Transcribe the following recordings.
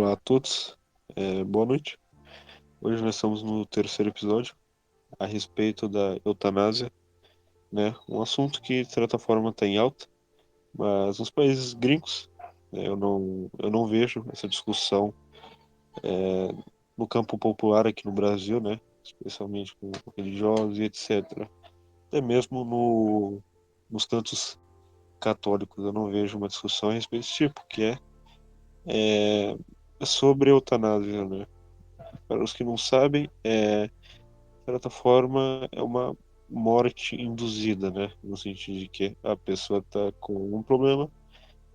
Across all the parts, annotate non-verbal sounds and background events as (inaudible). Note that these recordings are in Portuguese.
Olá a todos, é, boa noite. Hoje nós estamos no terceiro episódio a respeito da eutanásia, né? Um assunto que de certa forma está em alta, mas nos países gringos né, eu não eu não vejo essa discussão é, no campo popular aqui no Brasil, né? Especialmente com religiosos e etc. Até mesmo no, nos cantos católicos eu não vejo uma discussão a respeito desse tipo, que é, é sobre eutanásia, né? Para os que não sabem, é, de certa forma, é uma morte induzida, né? No sentido de que a pessoa está com um problema,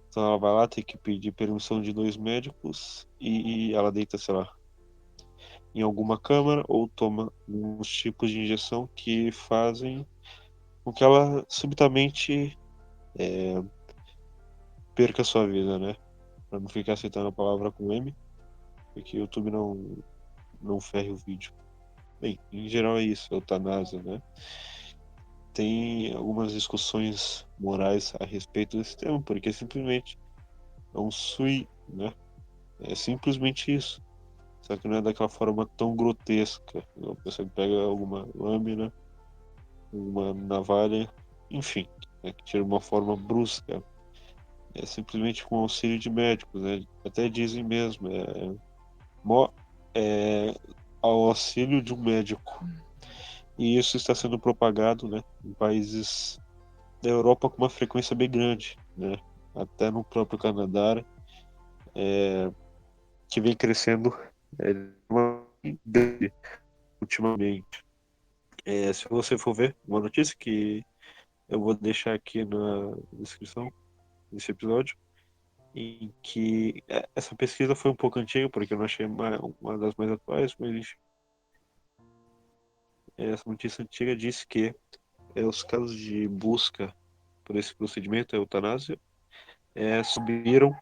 então ela vai lá, tem que pedir permissão de dois médicos e ela deita, sei lá, em alguma câmara ou toma uns tipos de injeção que fazem com que ela subitamente é, perca a sua vida, né? Não ficar citando a palavra com M, porque o YouTube não, não ferre o vídeo. Bem, em geral é isso, eutanásia, né? Tem algumas discussões morais a respeito desse tema, porque simplesmente é um sui, né? É simplesmente isso. Só que não é daquela forma tão grotesca. Pessoa pega alguma lâmina, uma navalha, enfim, né, que tira uma forma brusca. É simplesmente com auxílio de médicos, né? Até dizem mesmo, é, é ao auxílio de um médico. E isso está sendo propagado, né, em países da Europa com uma frequência bem grande, né? Até no próprio Canadá, é, que vem crescendo é, ultimamente. É, se você for ver uma notícia que eu vou deixar aqui na descrição desse episódio, em que é, essa pesquisa foi um pouco antiga, porque eu não achei uma, uma das mais atuais, mas essa notícia antiga diz que é, os casos de busca por esse procedimento, a eutanásia, é, subiram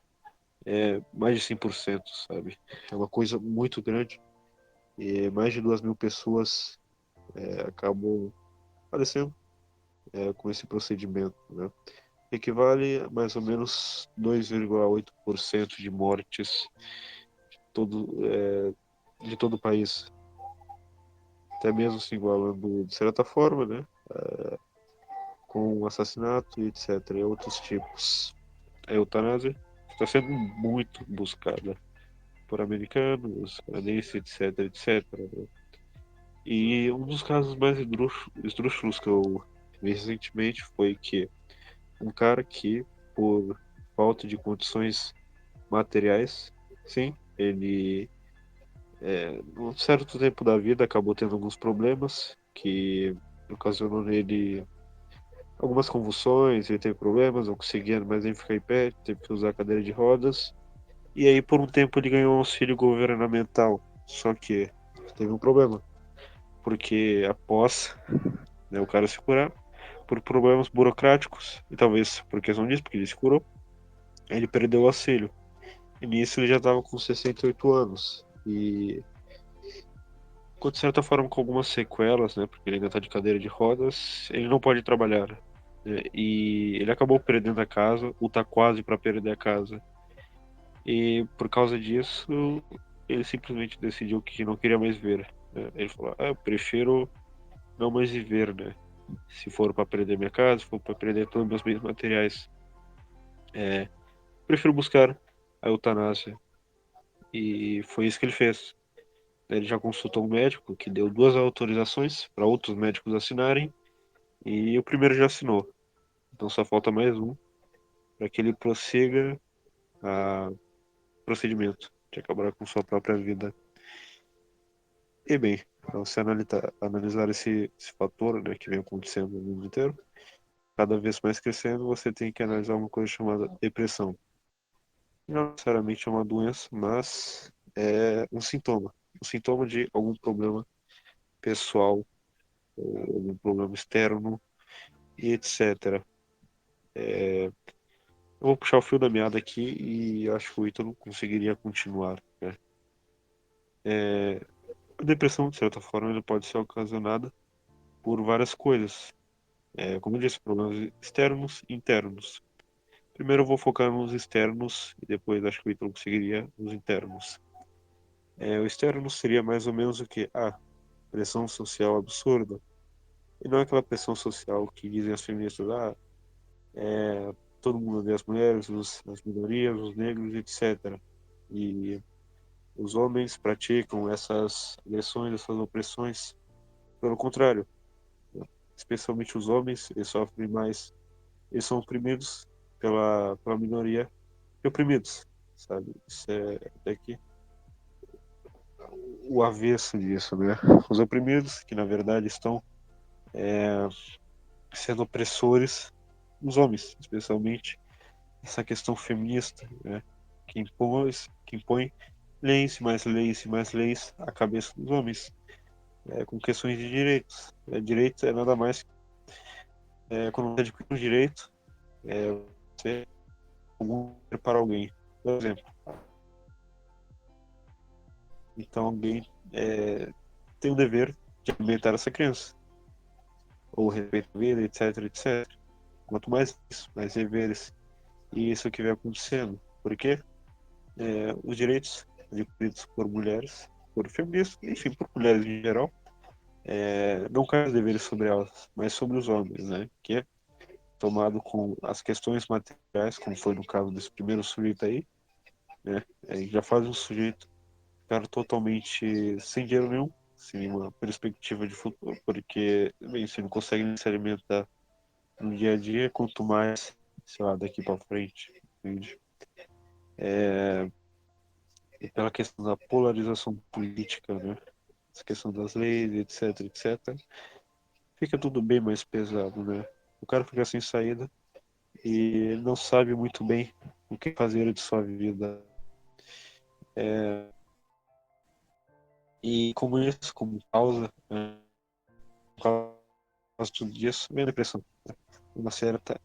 é, mais de 100%, sabe? É uma coisa muito grande. E mais de duas mil pessoas é, acabam falecendo é, com esse procedimento, né? Equivale a mais ou menos 2,8% de mortes de todo, é, de todo o país. Até mesmo se igualando de certa forma, né? É, com assassinato e etc. E outros tipos. A eutanásia está sendo muito buscada por americanos, canadenses, etc, etc. Né? E um dos casos mais esdrúxulos que eu vi recentemente foi que um cara que, por falta de condições materiais, sim, ele, é, num certo tempo da vida, acabou tendo alguns problemas que ocasionou nele algumas convulsões, ele teve problemas, não conseguia mais nem ficar em pé, teve que usar cadeira de rodas. E aí, por um tempo, ele ganhou um auxílio governamental. Só que teve um problema. Porque após né, o cara se curar, por problemas burocráticos, e talvez por questão disso, porque ele se curou, ele perdeu o auxílio. E nisso ele já estava com 68 anos. E de certa forma com algumas sequelas, né? Porque ele ainda está de cadeira de rodas, ele não pode trabalhar. Né, e ele acabou perdendo a casa, ou tá quase para perder a casa. E por causa disso, ele simplesmente decidiu que não queria mais ver. Né? Ele falou: ah, eu prefiro não mais viver, né? Se for para perder minha casa, se for para perder todos os meus bens materiais, é, prefiro buscar a eutanásia. E foi isso que ele fez. Ele já consultou um médico que deu duas autorizações para outros médicos assinarem e o primeiro já assinou. Então só falta mais um para que ele prossiga o procedimento de acabar com sua própria vida. E bem, para você analisar, analisar esse, esse fator né, que vem acontecendo no mundo inteiro, cada vez mais crescendo, você tem que analisar uma coisa chamada depressão. Não necessariamente é uma doença, mas é um sintoma. Um sintoma de algum problema pessoal, algum problema externo, e etc. É, eu vou puxar o fio da meada aqui e acho que o Ítalo conseguiria continuar. Né? É, a depressão, de certa forma, ele pode ser ocasionada por várias coisas. É, como eu disse, problemas externos e internos. Primeiro eu vou focar nos externos e depois acho que o Ítalo conseguiria nos internos. É, o externo seria mais ou menos o que? Ah, pressão social absurda. E não é aquela pressão social que dizem as feministas, ah, é, todo mundo odeia as mulheres, os, as minorias, os negros, etc. E os homens praticam essas agressões, essas opressões. Pelo contrário, especialmente os homens, eles sofrem mais, eles são oprimidos pela, pela minoria e oprimidos, sabe? Isso é daqui o avesso disso, né? Os oprimidos, que na verdade estão é, sendo opressores dos homens, especialmente essa questão feminista, né? Que impõe, que impõe leis, mais leis, mais leis à cabeça dos homens, é, com questões de direitos. É, direito é nada mais é, quando você adquire um direito, é, você para alguém. Por exemplo, então alguém é, tem o dever de alimentar essa criança. Ou respeito a vida, etc, etc. Quanto mais isso, mais deveres. E isso que vem acontecendo. Porque é, os direitos adquiridos por mulheres, por feministas, enfim, por mulheres em geral, é, não caem os deveres sobre elas, mas sobre os homens, né? Que é tomado com as questões materiais, como foi no caso desse primeiro sujeito aí, né? É, já faz um sujeito ficar totalmente sem dinheiro nenhum, sem uma perspectiva de futuro, porque, bem, você não consegue se alimentar no dia a dia, quanto mais, sei lá, daqui para frente, entende? É, pela questão da polarização política, né? Essa questão das leis, etc, etc, fica tudo bem mais pesado, né? O cara fica sem saída e não sabe muito bem o que fazer de sua vida. É, e como isso, como causa, né, por causa de tudo isso, vem a depressão. Uma certa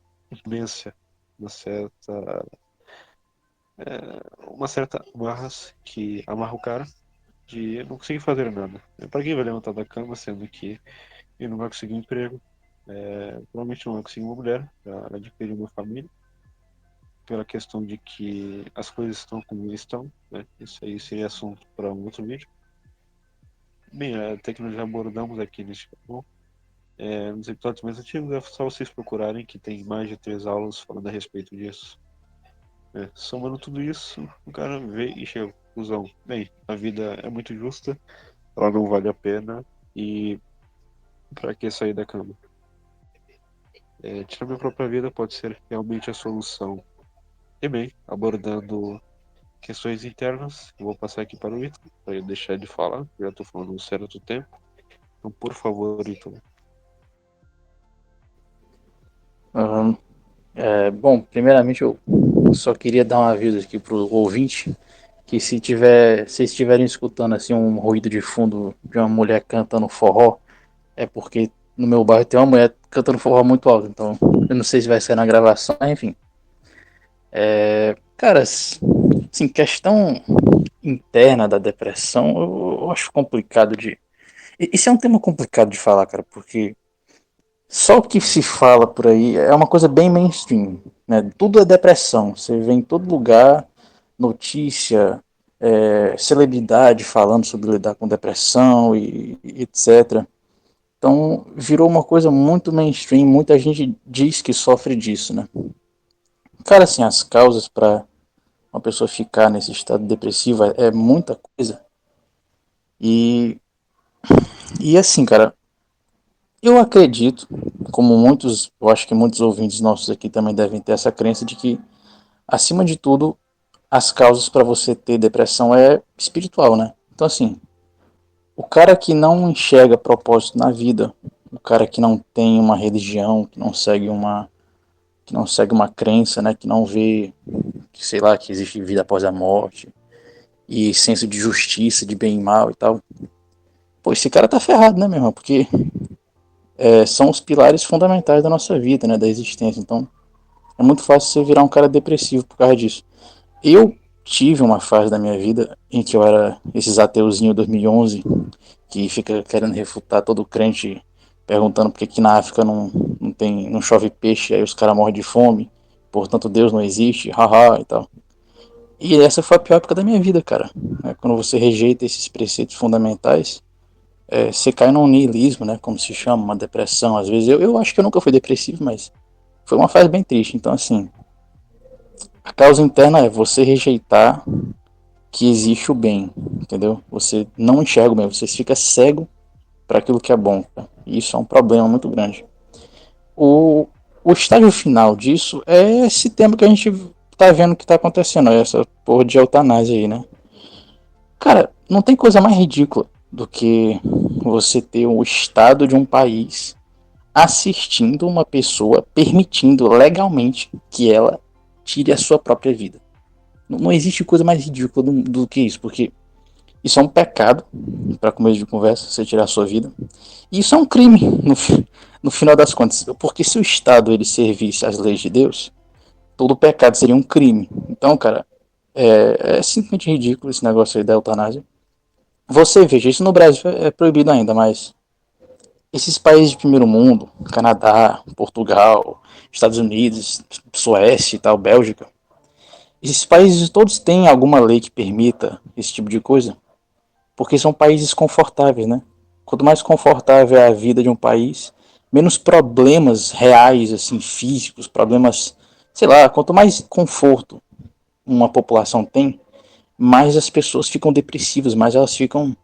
imensão, uma certa. É, uma certa amarras que amarra o cara de não conseguir fazer nada. Para quem vai levantar da cama, sendo que ele não vai conseguir um emprego, é, provavelmente não vai conseguir uma mulher para adquirir uma família, pela questão de que as coisas estão como estão, né? Isso aí seria assunto para um outro vídeo. Bem, até que nós já abordamos aqui neste canal, é, nos episódios mais antigos, é só vocês procurarem que tem mais de três aulas falando a respeito disso. É, somando tudo isso, o cara vê e chega à conclusão: bem, a vida é muito justa, ela não vale a pena e para que sair da cama? É, tirar minha própria vida pode ser realmente a solução. E bem, abordando questões internas. Eu vou passar aqui para o Ito, para ele deixar de falar. Já estou falando um certo tempo. Então, por favor, Ito. Uhum. É, bom, primeiramente eu só queria dar um aviso aqui para o ouvinte que se tiver, se estiverem escutando assim um ruído de fundo de uma mulher cantando forró, é porque no meu bairro tem uma mulher cantando forró muito alto, então eu não sei se vai sair na gravação, enfim. É, cara, Sim, questão interna da depressão, eu, eu acho complicado de. Isso é um tema complicado de falar, cara, porque só o que se fala por aí é uma coisa bem mainstream, né? Tudo é depressão. Você vê em todo lugar notícia, é, celebridade falando sobre lidar com depressão e, e, etc. Então virou uma coisa muito mainstream. Muita gente diz que sofre disso, né? Cara, assim, as causas para uma pessoa ficar nesse estado depressivo é muita coisa. E e assim, cara, eu acredito, como muitos, eu acho que muitos ouvintes nossos aqui também devem ter essa crença de que acima de tudo as causas para você ter depressão é espiritual, né? Então assim, o cara que não enxerga propósito na vida, o cara que não tem uma religião, que não segue uma que não segue uma crença, né, que não vê que sei lá, que existe vida após a morte, e senso de justiça, de bem e mal e tal. Pô, esse cara tá ferrado, né, meu irmão? Porque é, são os pilares fundamentais da nossa vida, né, da existência. Então, é muito fácil você virar um cara depressivo por causa disso. Eu tive uma fase da minha vida em que eu era esses ateuzinho 2011 que fica querendo refutar todo crente perguntando por que, que na África não, não tem não chove peixe aí os caras morrem de fome portanto Deus não existe, haha e tal. E essa foi a pior época da minha vida, cara. É quando você rejeita esses preceitos fundamentais, é, você cai num niilismo, né? Como se chama, uma depressão. Às vezes eu, eu acho que eu nunca fui depressivo, mas foi uma fase bem triste. Então, assim, a causa interna é você rejeitar que existe o bem, entendeu? Você não enxerga o bem, você fica cego para aquilo que é bom. E isso é um problema muito grande. O, o estágio final disso é esse tema que a gente tá vendo que tá acontecendo, essa porra de eutanásia aí, né? Cara, não tem coisa mais ridícula do que você ter o estado de um país assistindo uma pessoa, permitindo legalmente que ela tire a sua própria vida. Não existe coisa mais ridícula do, do que isso, porque isso é um pecado, para começo de conversa, você tirar a sua vida. E isso é um crime, no, no final das contas. Porque se o Estado ele servisse às leis de Deus, todo pecado seria um crime. Então, cara, é, é simplesmente ridículo esse negócio aí da eutanásia. Você veja, isso no Brasil é proibido ainda, mas esses países de primeiro mundo, Canadá, Portugal, Estados Unidos, Suécia e tal, Bélgica, esses países todos têm alguma lei que permita esse tipo de coisa, porque são países confortáveis, né? Quanto mais confortável é a vida de um país, menos problemas reais, assim, físicos, problemas, sei lá, quanto mais conforto uma população tem, mais as pessoas ficam depressivas, mais elas ficam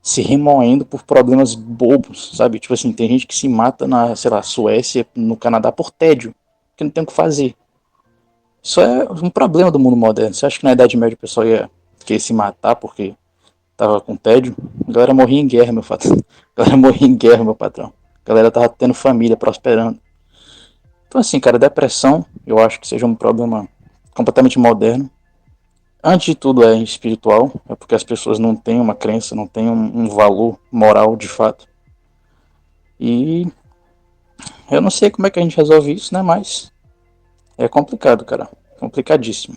se remoendo por problemas bobos, sabe? Tipo assim, tem gente que se mata na, sei lá, Suécia, no Canadá por tédio, que não tem o que fazer. Isso é um problema do mundo moderno. Você acha que na Idade Média o pessoal ia querer se matar porque tava com tédio? A galera morria em guerra, meu patrão. A galera morria em guerra, meu patrão. A galera tava tendo família, prosperando. Então, assim, cara, depressão, eu acho que seja um problema completamente moderno. Antes de tudo, é espiritual, é porque as pessoas não têm uma crença, não têm um, um valor moral de fato. E eu não sei como é que a gente resolve isso, né? Mas é complicado, cara. Complicadíssimo.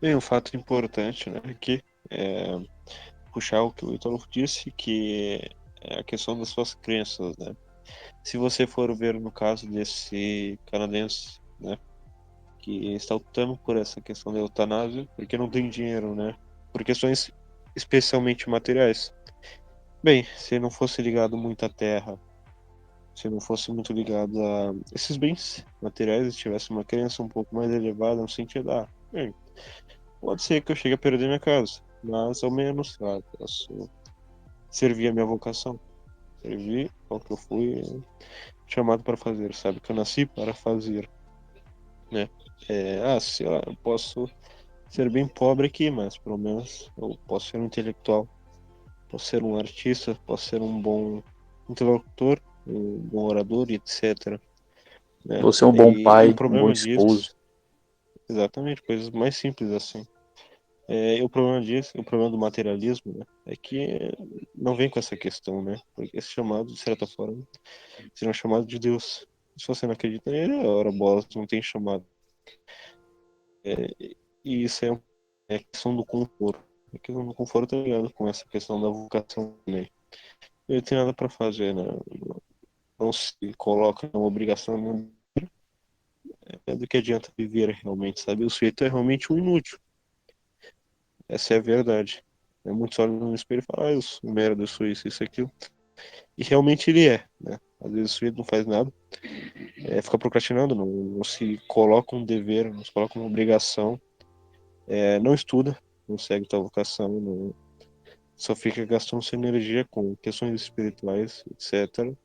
Bem, um fato importante, né, aqui é puxar o que o Ítalo disse, que é a questão das suas crenças, né? Se você for ver no caso desse canadense, né, que está lutando por essa questão da eutanásia, porque não tem dinheiro, né, por questões especialmente materiais. Bem, se não fosse ligado muito à terra, se não fosse muito ligado a esses bens materiais, se tivesse uma crença um pouco mais elevada no sentido da, ah, bem, pode ser que eu chegue a perder minha casa, mas ao menos, claro, posso servir a minha vocação, servir ao que eu fui chamado para fazer, sabe, que eu nasci para fazer, né? É, ah, sei lá, eu posso ser bem pobre aqui, mas pelo menos eu posso ser um intelectual, posso ser um artista, posso ser um bom interlocutor, um bom orador, etc. Né? Você é um bom e, pai, um bom esposo. Disso, exatamente, coisas mais simples assim. É, o problema disso, o problema do materialismo, né, é que não vem com essa questão, né? Porque esse chamado, de certa forma, seria um chamado de Deus. Se você não acredita nele, ora bola, não tem chamado. É, e isso é, é questão do conforto. A questão do conforto é ligado com essa questão da vocação também. Ele tem nada para fazer, né? não se coloca uma obrigação é do que adianta viver realmente, sabe? O sujeito é realmente um inútil. Essa é a verdade. É muito olham no espelho e falam, ah, eu sou merda, eu sou isso, isso, aquilo. E realmente ele é, né? Às vezes o sujeito não faz nada, é, fica procrastinando, não, não, se coloca um dever, não se coloca uma obrigação, é, não estuda, não segue tua vocação, não, só fica gastando sua energia com questões espirituais, etc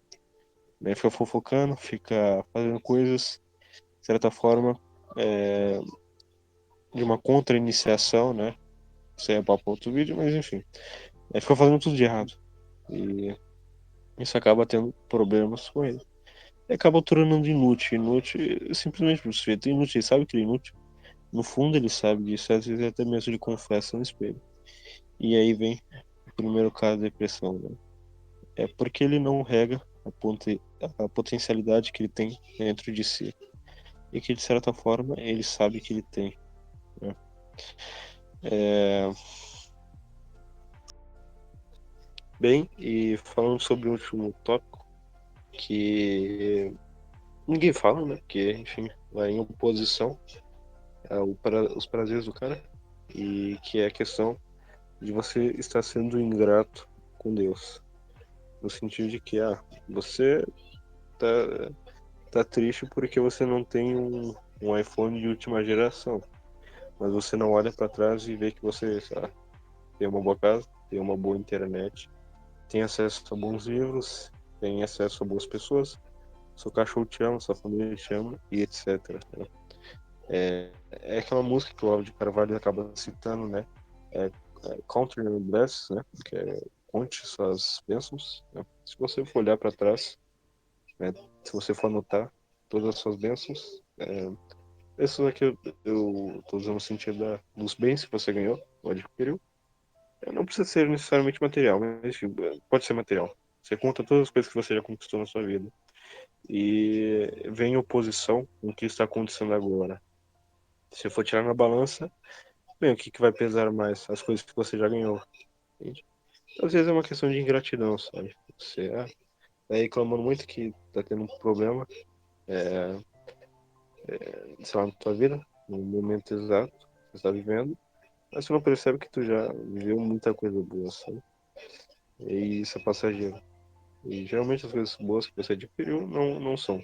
né? Fica fofocando, fica fazendo coisas, de certa forma, é, de uma contra-iniciação, né? Isso aí é papo outro vídeo, mas enfim. É, fica fazendo tudo de errado. E isso acaba tendo problemas com ele. Acaba tornando inútil. Inútil simplesmente por sujeito inútil. Ele sabe que ele é inútil. No fundo ele sabe disso, às vezes até mesmo ele confessa no espelho. E aí vem o primeiro caso da depressão, né? É porque ele não rega a, a potencialidade que ele tem dentro de si e que de certa forma ele sabe que ele tem. Né? É... Bem, e falando sobre o último tópico, que ninguém fala, né? Porque, enfim, vai em oposição ao, para, os prazeres do cara e que é a questão de você estar sendo ingrato com Deus. No sentido de que, ah, você tá, tá triste porque você não tem um, um iPhone de última geração. Mas você não olha para trás e vê que você ah, tem uma boa casa, tem uma boa internet, tem acesso a bons livros, tem acesso a boas pessoas, seu cachorro te ama, sua família te ama e etc. Né? É, é aquela música que o Olavo de Carvalho acaba citando, né? É, é Bless, né? Que é conte suas bênçãos. Né? Se você for olhar para trás, né? se você for anotar todas as suas bênçãos, é, isso aqui eu, eu tô usando o sentido da, dos bens que você ganhou ou adquiriu. É, não precisa ser necessariamente material, mas pode ser material. Você conta todas as coisas que você já conquistou na sua vida. E vem em oposição com o que está acontecendo agora. Se for tirar na balança, bem, o que, que vai pesar mais? As coisas que você já ganhou. Entende? Às vezes é uma questão de ingratidão, sabe? Você ah, tá reclamando muito que tá tendo um problema, é, é, sei lá, na tua vida, no momento exato que você está vivendo, mas você não percebe que tu já viveu muita coisa boa, sabe? E isso é passageiro. E geralmente as coisas boas que você adquiriu não, não são.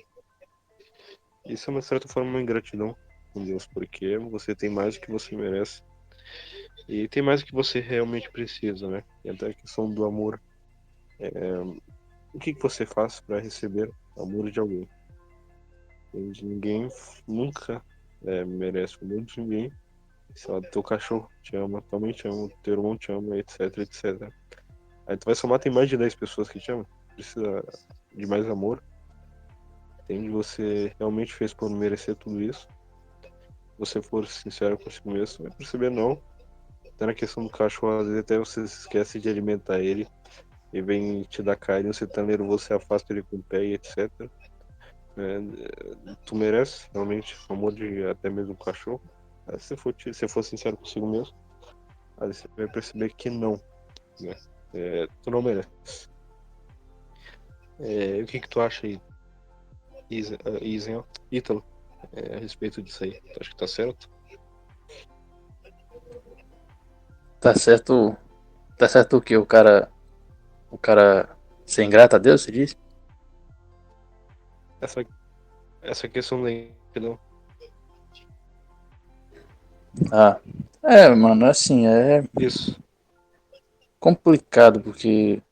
Isso é uma certa forma uma ingratidão com Deus, porque você tem mais do que você merece. E tem mais do que você realmente precisa, né? E até a questão do amor. É, o que, que você faz para receber amor de alguém? Ninguém nunca é, merece o amor de ninguém. Sei lá, teu cachorro te ama, tua mãe te ama, teu irmão te ama, etc, etc. Aí tu vai somar, tem mais de 10 pessoas que te amam. Precisa de mais amor. Entende? Você realmente fez por merecer tudo isso você for sincero consigo mesmo, vai perceber não. Até na questão do cachorro, às vezes até você se esquece de alimentar ele e vem te dar carinho, você tá nervoso, você afasta ele com o pé e etc. É, tu merece realmente o amor de até mesmo um cachorro. Se for, se for sincero consigo mesmo, aí você vai perceber que não. Né? É, tu não merece. É, o que, que tu acha aí, Isen, uh, Ítalo? é, a respeito disso aí. Acho que tá certo? Tá certo. Tá certo o que? O cara. O cara ser ingrato a Deus, você disse? Essa, essa questão da ingratidão. Ah. É, mano, assim, é. Isso. Complicado, porque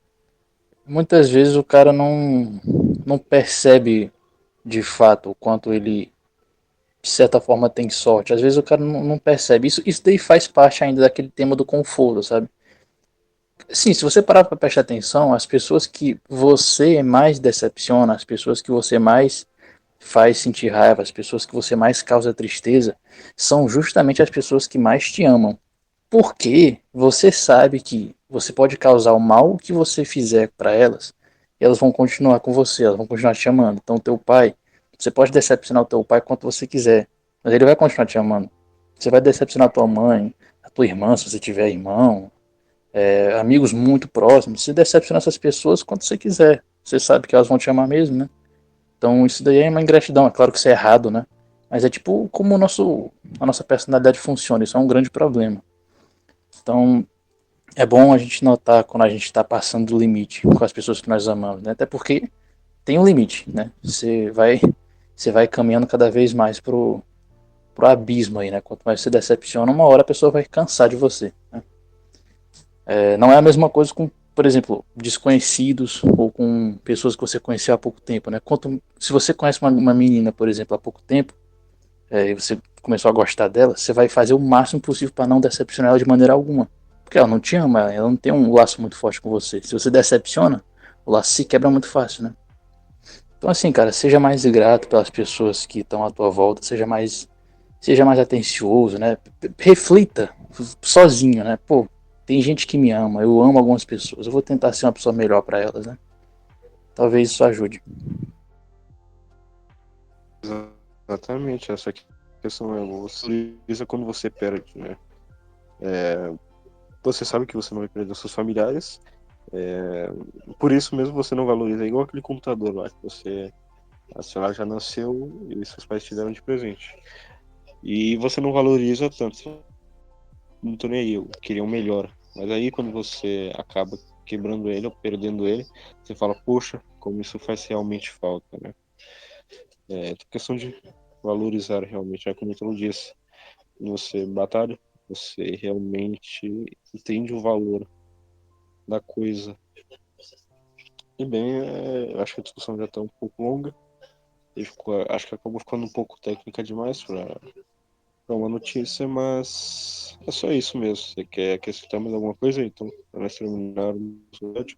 muitas vezes o cara não, não percebe de fato o quanto ele de certa forma tem sorte. Às vezes o cara não, não, percebe. Isso, isso daí faz parte ainda daquele tema do conforto, sabe? Sim, se você parar para prestar atenção, as pessoas que você mais decepciona, as pessoas que você mais faz sentir raiva, as pessoas que você mais causa tristeza, são justamente as pessoas que mais te amam. Porque você sabe que você pode causar o mal que você fizer para elas, e elas vão continuar com você, elas vão continuar te amando. Então, teu pai, você pode decepcionar o teu pai quanto você quiser, mas ele vai continuar te amando. Você vai decepcionar tua mãe, a tua irmã, se você tiver irmão, é, amigos muito próximos. Você decepciona essas pessoas quanto você quiser. Você sabe que elas vão te amar mesmo, né? Então isso daí é uma ingratidão. É claro que isso é errado, né? Mas é tipo como o nosso, a nossa personalidade funciona. Isso é um grande problema. Então é bom a gente notar quando a gente está passando do limite com as pessoas que nós amamos, né? Até porque tem um limite, né? Você vai você vai caminhando cada vez mais pro, pro abismo aí, né? Quanto mais você decepciona, uma hora a pessoa vai cansar de você. Né? É, não é a mesma coisa com, por exemplo, desconhecidos ou com pessoas que você conheceu há pouco tempo, né? Quanto, se você conhece uma, uma menina, por exemplo, há pouco tempo, é, e você começou a gostar dela, você vai fazer o máximo possível para não decepcionar ela de maneira alguma. Porque ela não te ama, ela não tem um laço muito forte com você. Se você decepciona, o laço se quebra muito fácil, né? Então assim, cara, seja mais grato pelas pessoas que estão à tua volta, seja mais seja mais atencioso, né? Reflita sozinho, né? Pô, tem gente que me ama, eu amo algumas pessoas, eu vou tentar ser uma pessoa melhor para elas, né? Talvez isso ajude. Exatamente, essa questão é você quando você perde, né? É, você sabe que você não vai perder seus familiares, é, por isso mesmo você não valoriza, é igual aquele computador lá que você A senhora já nasceu e seus pais te deram de presente. E você não valoriza tanto. Não tô nem aí, eu queria o um melhor. Mas aí quando você acaba quebrando ele ou perdendo ele, você fala, poxa, como isso faz realmente falta, né? É questão de valorizar realmente, é como eu disse, você batalha, você realmente entende o valor da coisa. E bem, é, acho que a discussão já está um pouco longa. Ficou, acho que acabou ficando um pouco técnica demais para uma notícia, mas é só isso mesmo. Você quer acrescentar mais alguma coisa? Então, para nós terminarmos o vídeo.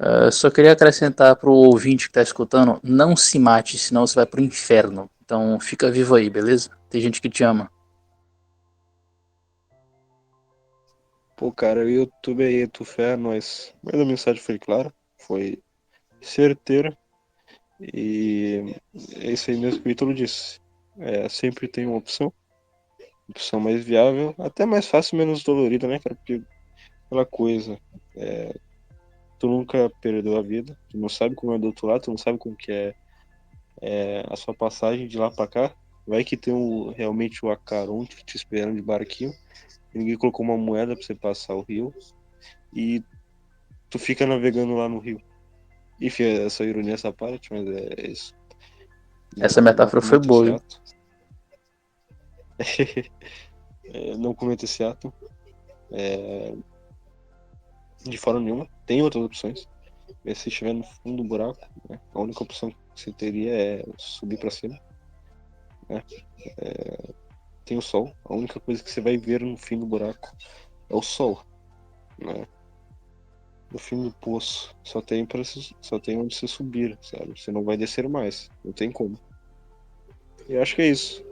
Uh, só queria acrescentar para o ouvinte que está escutando: não se mate, senão você vai para o inferno. Então fica vivo aí, beleza? Tem gente que te ama. Pô, cara, o YouTube aí, tu fé, nós. Mas a mensagem foi clara, foi certeira. E é isso aí mesmo que o Ítalo disse. É, sempre tem uma opção. Opção mais viável, até mais fácil, menos dolorida, né, cara? Porque aquela coisa. É, tu nunca perdeu a vida, tu não sabe como é do outro lado, tu não sabe como que é, é a sua passagem de lá para cá. Vai que tem um, realmente o Acaronte te esperando de barquinho. Ninguém colocou uma moeda para você passar o rio. E tu fica navegando lá no rio. Enfim, essa ironia, essa parte, mas é isso. Essa metáfora foi boa. (laughs) é, não cometa esse ato. É, de forma nenhuma. Tem outras opções. Mas se estiver no fundo do buraco, né, a única opção que você teria é subir para cima. Né? É, tem o sol. A única coisa que você vai ver no fim do buraco é o sol. Né? No fim do poço só tem para só tem onde você subir, sabe? Você não vai descer mais, não tem como. E acho que é isso.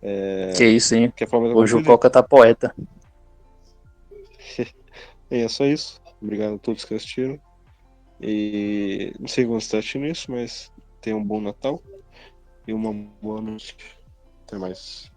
É... Que isso, hein? Hoje o Coca tá poeta. (laughs) é só isso. Obrigado a todos que assistiram. E não sei como você está assistindo isso, mas tenha um bom Natal e uma boa noite. Até mais.